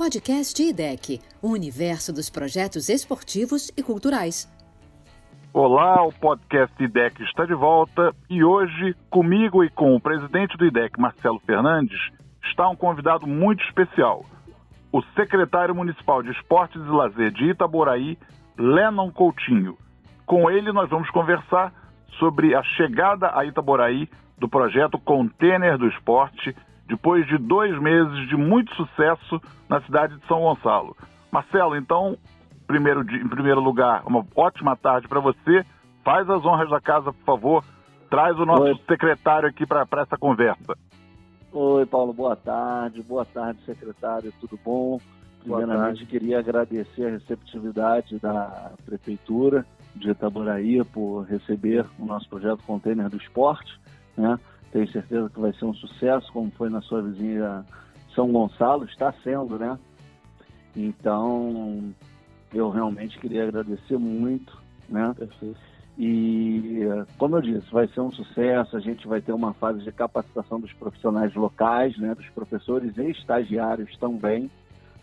Podcast IDEC, o universo dos projetos esportivos e culturais. Olá, o podcast IDEC está de volta e hoje, comigo e com o presidente do IDEC, Marcelo Fernandes, está um convidado muito especial, o secretário municipal de Esportes e Lazer de Itaboraí, Lennon Coutinho. Com ele, nós vamos conversar sobre a chegada a Itaboraí do projeto Container do Esporte, depois de dois meses de muito sucesso na cidade de São Gonçalo. Marcelo, então, primeiro, em primeiro lugar, uma ótima tarde para você. Faz as honras da casa, por favor. Traz o nosso Oi. secretário aqui para essa conversa. Oi, Paulo, boa tarde. Boa tarde, secretário. Tudo bom? Primeiramente, queria agradecer a receptividade da Prefeitura de Itaboraí por receber o nosso projeto Container do Esporte. Né? Tenho certeza que vai ser um sucesso, como foi na sua vizinha São Gonçalo, está sendo, né? Então, eu realmente queria agradecer muito, né? Perfeito. E, como eu disse, vai ser um sucesso. A gente vai ter uma fase de capacitação dos profissionais locais, né? Dos professores e estagiários também.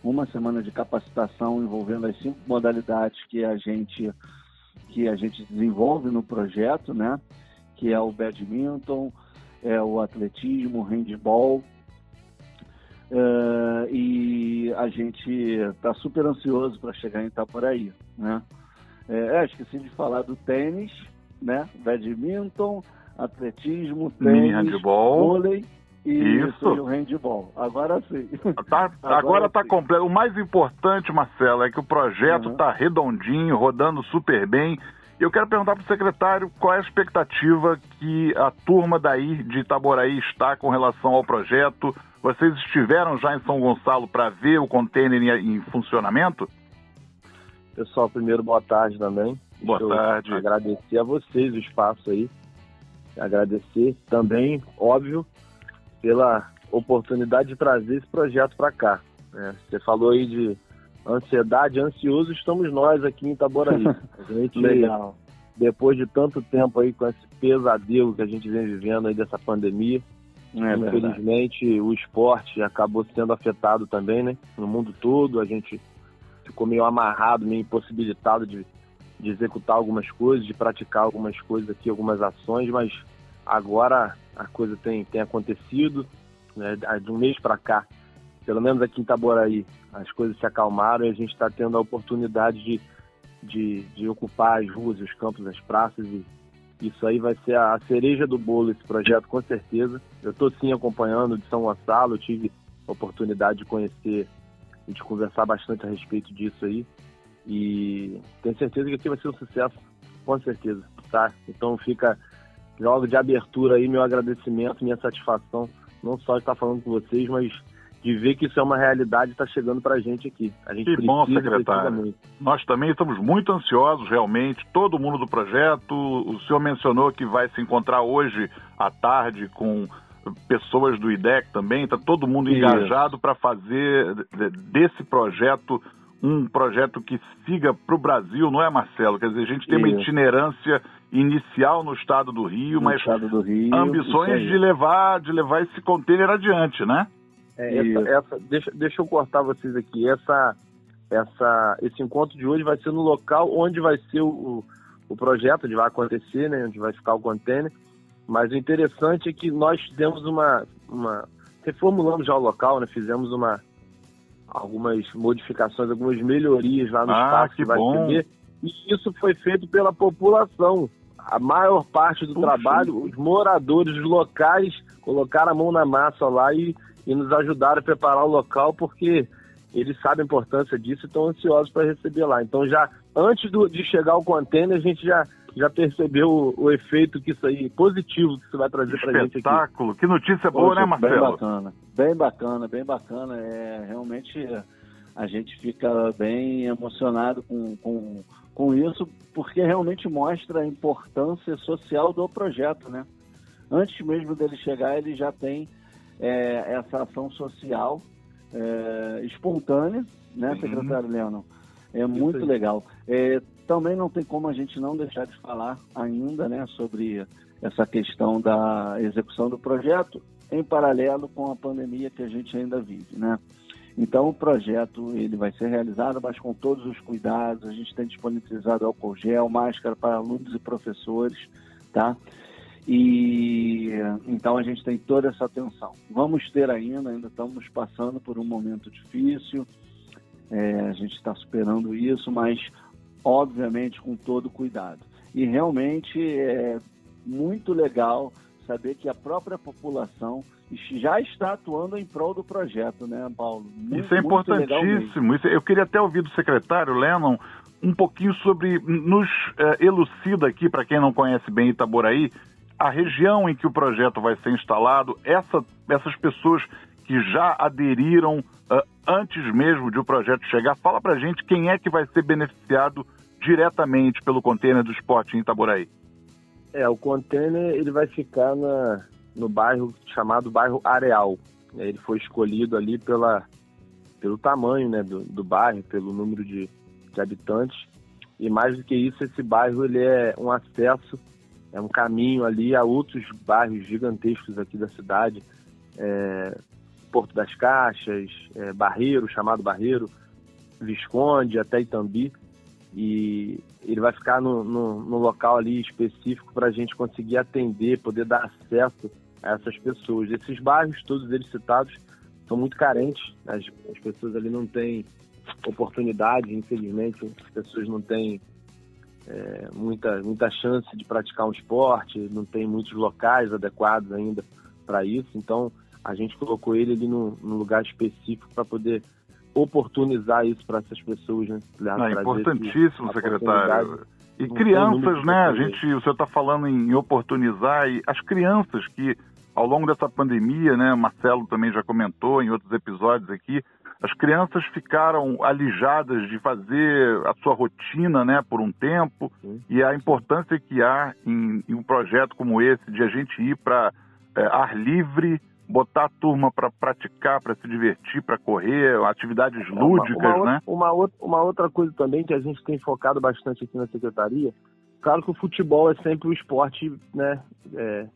Uma semana de capacitação envolvendo as cinco modalidades que a gente que a gente desenvolve no projeto, né? Que é o badminton, é o atletismo, o handball. Uh, e a gente está super ansioso para chegar em Itaporaí, né? É, é, esqueci de falar do tênis, né? Badminton, atletismo, tênis, handball, vôlei e Isso. o handball. Agora sim. Tá, agora está completo. O mais importante, Marcelo, é que o projeto está uhum. redondinho, rodando super bem. Eu quero perguntar para o secretário qual é a expectativa que a turma daí de Itaboraí está com relação ao projeto. Vocês estiveram já em São Gonçalo para ver o container em, em, funcionamento? Pessoal, primeiro boa tarde também. Boa tarde. Agradecer a vocês o espaço aí. Agradecer também, óbvio, pela oportunidade de trazer esse projeto para cá. É, você falou aí de ansiedade, ansioso estamos nós aqui em Itaboraí. A gente, Legal. depois de tanto tempo aí com esse pesadelo que a gente vem vivendo aí dessa pandemia, é infelizmente verdade. o esporte acabou sendo afetado também, né? No mundo todo, a gente ficou meio amarrado, meio impossibilitado de, de executar algumas coisas, de praticar algumas coisas aqui, algumas ações, mas agora a coisa tem, tem acontecido, né? De um mês para cá, pelo menos aqui em Itaboraí, as coisas se acalmaram e a gente está tendo a oportunidade de, de, de, ocupar as ruas, os campos, as praças e isso aí vai ser a cereja do bolo esse projeto com certeza. Eu estou sim acompanhando de São Gonçalo, tive a oportunidade de conhecer e de conversar bastante a respeito disso aí e tenho certeza que aqui vai ser um sucesso, com certeza, tá? Então fica logo de abertura aí meu agradecimento, minha satisfação, não só estar falando com vocês, mas de ver que isso é uma realidade está chegando para a gente aqui. A gente que bom, secretário. Nós também estamos muito ansiosos, realmente, todo mundo do projeto. O senhor mencionou que vai se encontrar hoje à tarde com pessoas do IDEC também, está todo mundo isso. engajado para fazer desse projeto um projeto que siga para o Brasil, não é, Marcelo? Quer dizer, a gente tem isso. uma itinerância inicial no estado do Rio, no mas do Rio, ambições de levar, de levar esse container adiante, né? É, essa, essa, deixa, deixa eu cortar vocês aqui. Essa, essa, esse encontro de hoje vai ser no local onde vai ser o, o projeto, onde vai acontecer, né, onde vai ficar o container. Mas o interessante é que nós fizemos uma, uma reformulamos já o local, né, fizemos uma algumas modificações, algumas melhorias lá no ah, espaço que, que vai bom. receber. E isso foi feito pela população. A maior parte do Puxa. trabalho, os moradores locais colocaram a mão na massa lá e e nos ajudaram a preparar o local porque eles sabem a importância disso e estão ansiosos para receber lá. Então já antes do, de chegar o container, a gente já, já percebeu o, o, efeito que isso aí, positivo que isso vai trazer para a gente aqui. Espetáculo, que notícia boa, Poxa, né Marcelo? Bem bacana, bem bacana, bem bacana. É, realmente a gente fica bem emocionado com, com, com isso, porque realmente mostra a importância social do projeto, né? Antes mesmo dele chegar, ele já tem é, essa ação social é, espontânea, né, uhum. secretário Leandro? É muito legal. É, também não tem como a gente não deixar de falar ainda né, sobre essa questão da execução do projeto em paralelo com a pandemia que a gente ainda vive. Né? Então o projeto ele vai ser realizado, mas com todos os cuidados. A gente tem disponibilizado álcool gel, máscara para alunos e professores, tá? E então a gente tem toda essa atenção. Vamos ter ainda, ainda estamos passando por um momento difícil. É, a gente está superando isso, mas obviamente com todo cuidado. E realmente é muito legal saber que a própria população já está atuando em prol do projeto, né, Paulo? Muito, Isso é importantíssimo. Isso, eu queria até ouvir do secretário Lennon um pouquinho sobre, nos eh, elucida aqui, para quem não conhece bem Itaboraí, a região em que o projeto vai ser instalado, essa, essas pessoas que já aderiram uh, antes mesmo de o projeto chegar, fala para gente quem é que vai ser beneficiado diretamente pelo container do esporte em Itaboraí. É, o container ele vai ficar na, no bairro chamado bairro Areal. Ele foi escolhido ali pela, pelo tamanho né, do, do bairro, pelo número de, de habitantes. E mais do que isso, esse bairro ele é um acesso, é um caminho ali a outros bairros gigantescos aqui da cidade. É, Porto das Caixas, é, Barreiro, chamado Barreiro, Visconde, até Itambi. E ele vai ficar no, no, no local ali específico para a gente conseguir atender, poder dar acesso a essas pessoas. Esses bairros, todos eles citados, são muito carentes. As, as pessoas ali não têm oportunidade, infelizmente, as pessoas não têm é, muita, muita chance de praticar um esporte, não tem muitos locais adequados ainda para isso. Então, a gente colocou ele ali num, num lugar específico para poder oportunizar isso para essas pessoas, né? é importantíssimo, secretário. E crianças, né? A gente, o senhor está falando em oportunizar e as crianças que ao longo dessa pandemia, né? Marcelo também já comentou em outros episódios aqui, as crianças ficaram alijadas de fazer a sua rotina, né? Por um tempo Sim. e a importância que há em, em, um projeto como esse de a gente ir para é, ar livre botar a turma para praticar, para se divertir, para correr, atividades lúdicas, uma, uma né? Uma, outra, uma outra coisa também que a gente tem focado bastante aqui na secretaria, claro que o futebol é sempre o esporte, né? É,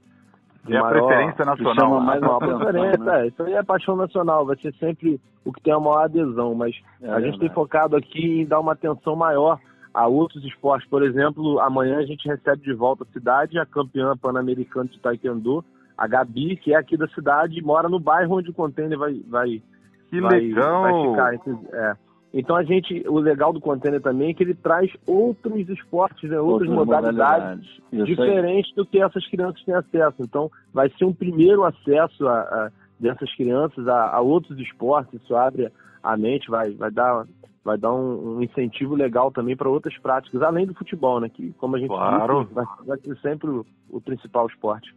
é a preferência nacional. Mais uma preferência, né? é, isso aí é paixão nacional, vai ser sempre o que tem a maior adesão, mas é a gente tem focado aqui em dar uma atenção maior a outros esportes. Por exemplo, amanhã a gente recebe de volta a cidade a campeã pan-americana de taekwondo, a Gabi, que é aqui da cidade, mora no bairro onde o container vai, vai, que vai, legal. vai ficar. É. Então a gente, o legal do container também é que ele traz outros esportes, né, outras, outras modalidades, modalidades. diferentes do que essas crianças têm acesso. Então vai ser um primeiro acesso a, a dessas crianças a, a, outros esportes. Isso abre a mente, vai, vai dar vai dar um, um incentivo legal também para outras práticas, além do futebol, né? Que como a gente claro. disse, vai, vai ser sempre o, o principal esporte.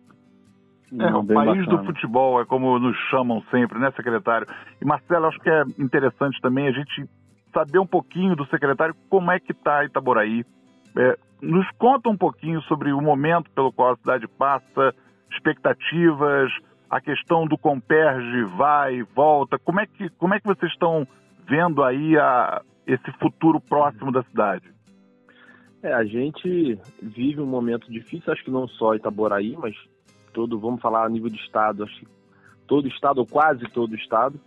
É, o país bacana. do futebol, é como nos chamam sempre, né, secretário? E Marcelo, acho que é interessante também a gente saber um pouquinho do secretário como é que está Itaboraí. É, nos conta um pouquinho sobre o momento pelo qual a cidade passa, expectativas, a questão do Comperge vai, volta. Como é que, como é que vocês estão vendo aí a, esse futuro próximo da cidade? É, a gente vive um momento difícil, acho que não só Itaboraí, mas todo, vamos falar a nível de estado, acho que todo estado, ou quase todo estado,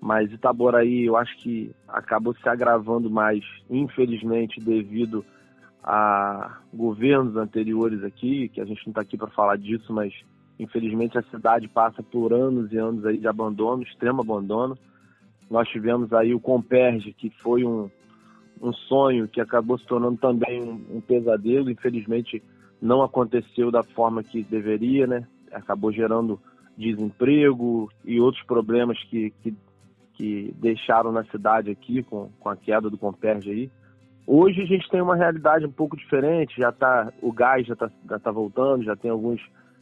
mas Itaboraí eu acho que acabou se agravando mais, infelizmente, devido a governos anteriores aqui, que a gente não está aqui para falar disso, mas infelizmente a cidade passa por anos e anos aí de abandono, extremo abandono. Nós tivemos aí o Comperge, que foi um, um sonho que acabou se tornando também um, um pesadelo, infelizmente não aconteceu da forma que deveria, né? Acabou gerando desemprego e outros problemas que, que, que deixaram na cidade aqui com, com a queda do Comperge aí. Hoje a gente tem uma realidade um pouco diferente, já tá, o gás já está tá voltando, já tem algumas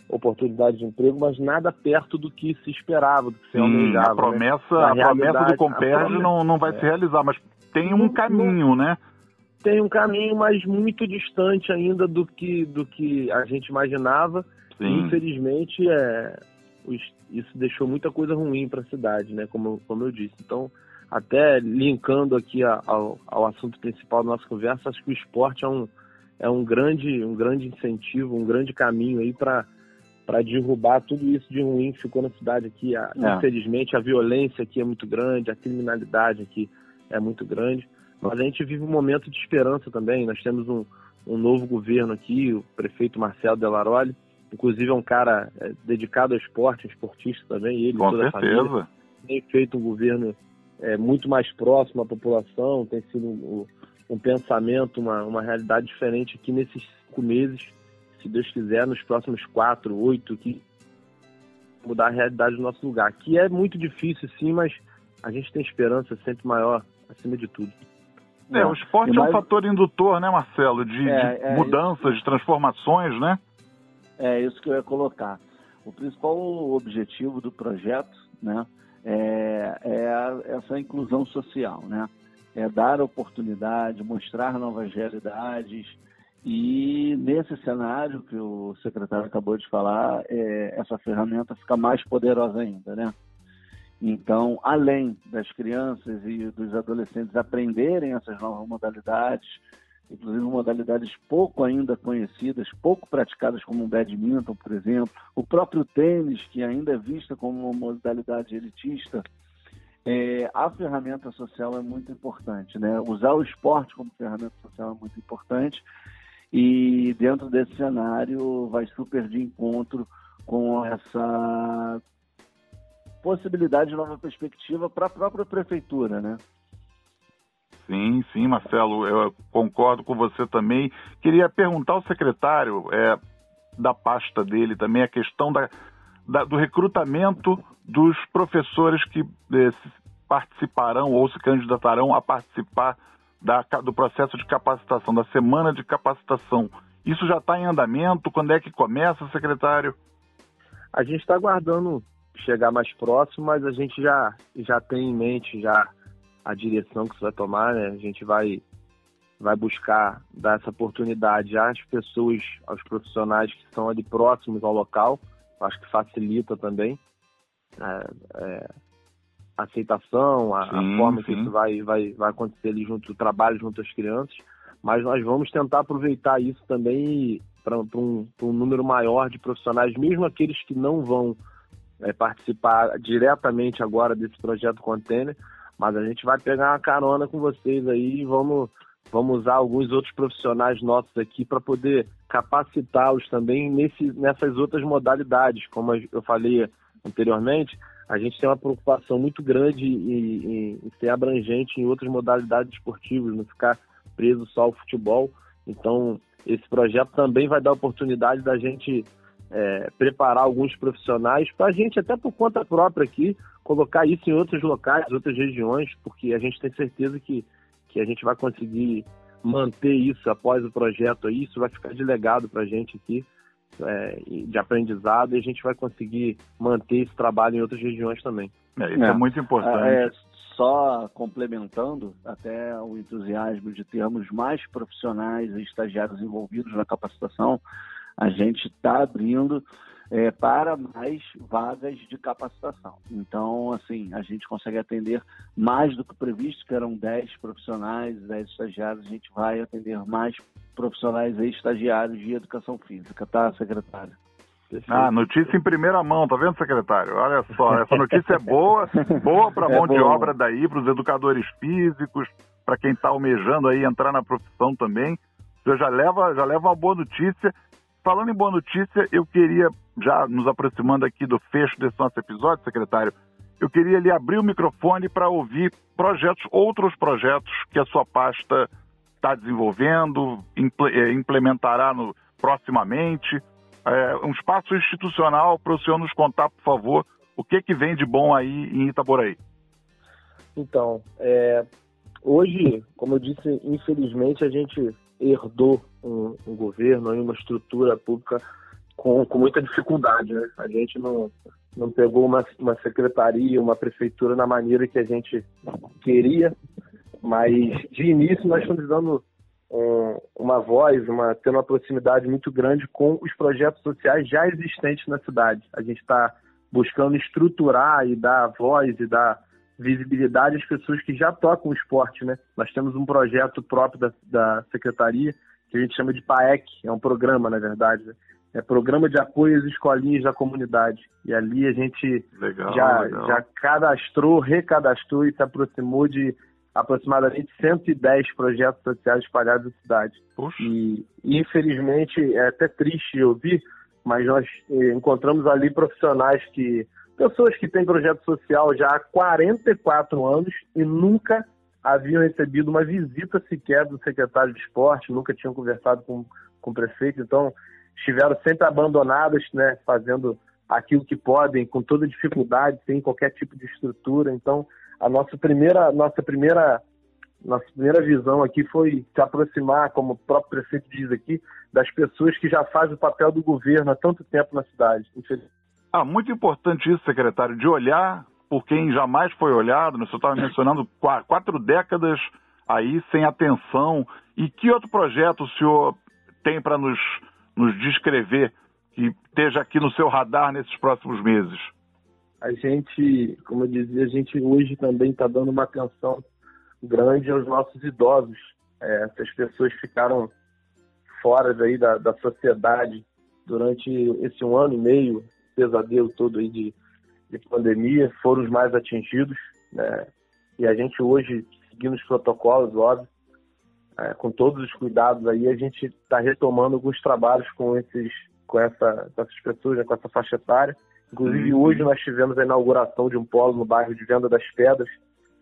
oportunidades de emprego, mas nada perto do que se esperava, do que se almejava. A né? promessa, né? a, a promessa do Comperge não, não vai é. se realizar, mas tem um caminho, né? tem um caminho, mas muito distante ainda do que, do que a gente imaginava. Sim. Infelizmente, é, isso deixou muita coisa ruim para a cidade, né? Como, como eu disse. Então, até linkando aqui ao, ao assunto principal da nossa conversa, acho que o esporte é um, é um grande, um grande incentivo, um grande caminho aí para para derrubar tudo isso de ruim que ficou na cidade aqui. A, é. Infelizmente, a violência aqui é muito grande, a criminalidade aqui é muito grande. Mas a gente vive um momento de esperança também. Nós temos um, um novo governo aqui, o prefeito Marcelo Delaroli, inclusive é um cara é, dedicado ao esporte, esportista também, ele Com toda certeza. a família. Tem feito um governo é, muito mais próximo à população, tem sido um, um pensamento, uma, uma realidade diferente aqui nesses cinco meses se Deus quiser, nos próximos quatro, oito, que mudar a realidade do nosso lugar. Que é muito difícil, sim, mas a gente tem esperança sempre maior, acima de tudo. É, o esporte mais... é um fator indutor, né, Marcelo? De, é, de é, mudanças, de transformações, né? É isso que eu ia colocar. O principal objetivo do projeto, né, é, é essa inclusão social, né? É dar oportunidade, mostrar novas realidades, e nesse cenário que o secretário acabou de falar, é, essa ferramenta fica mais poderosa ainda, né? Então, além das crianças e dos adolescentes aprenderem essas novas modalidades, inclusive modalidades pouco ainda conhecidas, pouco praticadas como o badminton, por exemplo, o próprio tênis, que ainda é vista como uma modalidade elitista, é, a ferramenta social é muito importante, né? Usar o esporte como ferramenta social é muito importante e dentro desse cenário vai super de encontro com essa possibilidade de nova perspectiva para a própria prefeitura, né? Sim, sim, Marcelo, eu concordo com você também. Queria perguntar ao secretário é, da pasta dele também a questão da, da, do recrutamento dos professores que é, participarão ou se candidatarão a participar da, do processo de capacitação, da semana de capacitação. Isso já está em andamento? Quando é que começa, secretário? A gente está aguardando chegar mais próximo, mas a gente já, já tem em mente já a direção que isso vai tomar, né? A gente vai, vai buscar dar essa oportunidade às pessoas, aos profissionais que estão ali próximos ao local. Acho que facilita também. É, é, aceitação, a, sim, a forma sim. que isso vai, vai, vai acontecer ali junto, o trabalho junto às crianças, mas nós vamos tentar aproveitar isso também para um, um, número maior de profissionais, mesmo aqueles que não vão é, participar diretamente agora desse projeto Container, mas a gente vai pegar uma carona com vocês aí e vamos, vamos usar alguns outros profissionais nossos aqui para poder capacitá-los também nesse, nessas outras modalidades, como eu falei anteriormente, a gente tem uma preocupação muito grande em, em, ser abrangente em outras modalidades esportivas, não ficar preso só ao futebol. Então, esse projeto também vai dar oportunidade da gente é, preparar alguns profissionais para a gente, até por conta própria aqui, colocar isso em outros locais, outras regiões, porque a gente tem certeza que, que a gente vai conseguir manter isso após o projeto aí, isso vai ficar de legado para a gente aqui é, de aprendizado e a gente vai conseguir manter esse trabalho em outras regiões também. É, isso é, é muito importante. É, só complementando até o entusiasmo de termos mais profissionais e estagiários envolvidos na capacitação, a gente está abrindo é, para mais vagas de capacitação. Então, assim, a gente consegue atender mais do que previsto, que eram 10 profissionais, 10 estagiários, a gente vai atender mais profissionais e estagiários de educação física, tá, secretário? Ah, notícia em primeira mão, tá vendo, secretário? Olha só, essa notícia é boa, boa para a é mão de obra daí, para os educadores físicos, para quem está almejando aí entrar na profissão também. Você já leva, já leva uma boa notícia. Falando em boa notícia, eu queria, já nos aproximando aqui do fecho desse nosso episódio, secretário, eu queria lhe abrir o microfone para ouvir projetos, outros projetos que a sua pasta está desenvolvendo, é, implementará no, proximamente. É, um espaço institucional para o senhor nos contar, por favor, o que, que vem de bom aí em Itaboraí. Então, é, hoje, como eu disse, infelizmente a gente herdou um, um governo e uma estrutura pública com, com muita dificuldade. Né? A gente não, não pegou uma, uma secretaria, uma prefeitura na maneira que a gente queria mas de início nós estamos dando um, uma voz, uma, tendo uma proximidade muito grande com os projetos sociais já existentes na cidade. A gente está buscando estruturar e dar voz e dar visibilidade às pessoas que já tocam o esporte, né? Nós temos um projeto próprio da, da secretaria que a gente chama de PAEC, é um programa, na verdade, né? é programa de apoio às escolinhas da comunidade. E ali a gente legal, já, legal. já cadastrou, recadastrou e se aproximou de aproximadamente 110 projetos sociais espalhados na cidade. Poxa. E infelizmente é até triste ouvir, mas nós eh, encontramos ali profissionais que pessoas que têm projeto social já há 44 anos e nunca haviam recebido uma visita sequer do secretário de esporte, nunca tinham conversado com, com o prefeito, então estiveram sempre abandonadas, né, fazendo aquilo que podem, com toda dificuldade, sem qualquer tipo de estrutura. Então, a nossa primeira, nossa primeira, nossa primeira visão aqui foi se aproximar, como o próprio prefeito diz aqui, das pessoas que já fazem o papel do governo há tanto tempo na cidade. Ah, muito importante isso, secretário, de olhar por quem jamais foi olhado. Né? Você estava mencionando quatro décadas aí sem atenção. E que outro projeto o senhor tem para nos nos descrever que esteja aqui no seu radar nesses próximos meses? A gente, como eu dizia, a gente hoje também está dando uma atenção grande aos nossos idosos. É, essas pessoas ficaram fora daí da, da sociedade durante esse um ano e meio, pesadelo todo aí de, de pandemia, foram os mais atingidos. Né? E a gente hoje, seguindo os protocolos, óbvio, é, com todos os cuidados aí, a gente está retomando alguns trabalhos com esses, com, essa, com essas pessoas, né, com essa faixa etária. Inclusive uhum. hoje nós tivemos a inauguração de um polo no bairro de Venda das Pedras,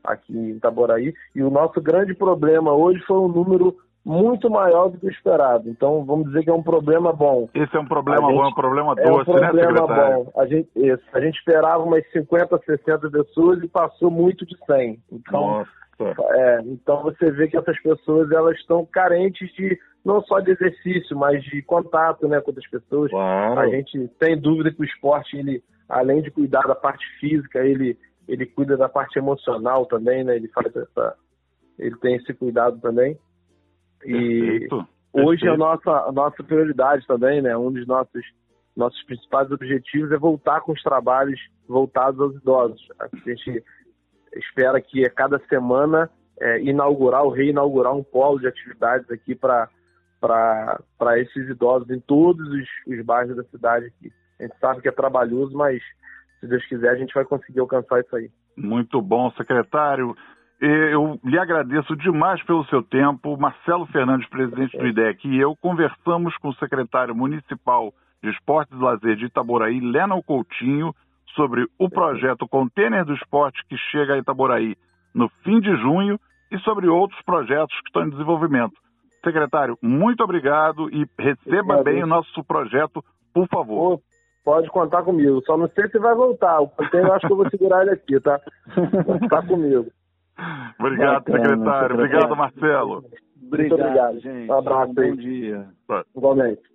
aqui em Itaboraí, e o nosso grande problema hoje foi um número muito maior do que o esperado. Então, vamos dizer que é um problema bom. Esse é um problema gente, bom, é um problema doce, é um né, problema né, secretário? bom. A gente, esse, a gente esperava umas 50, 60 pessoas e passou muito de 100. Então, Nossa. É, então você vê que essas pessoas elas estão carentes de não só de exercício, mas de contato, né, com outras pessoas. Claro. A gente tem dúvida que o esporte ele, além de cuidar da parte física, ele ele cuida da parte emocional também, né? Ele faz essa, ele tem esse cuidado também. E Perfeito. hoje a nossa a nossa prioridade também, né? Um dos nossos nossos principais objetivos é voltar com os trabalhos voltados aos idosos. A gente espera que a cada semana é, inaugurar ou reinaugurar um polo de atividades aqui para esses idosos em todos os, os bairros da cidade aqui. A gente sabe que é trabalhoso, mas se Deus quiser a gente vai conseguir alcançar isso aí. Muito bom, secretário. Eu lhe agradeço demais pelo seu tempo. Marcelo Fernandes, presidente do IDEC, e eu conversamos com o secretário municipal de Esportes e Lazer de Itaboraí, Lennon Coutinho, sobre o projeto Container do Esporte que chega a Itaboraí no fim de junho e sobre outros projetos que estão em desenvolvimento. Secretário, muito obrigado e receba bem o nosso projeto, por favor. Pode contar comigo, só não sei se vai voltar. O container acho que eu vou segurar ele aqui, tá? Ficar comigo. Obrigado, Bacana, secretário. Obrigado, Marcelo. Obrigado, obrigado. gente. Um abraço um Bom dia. Igualmente.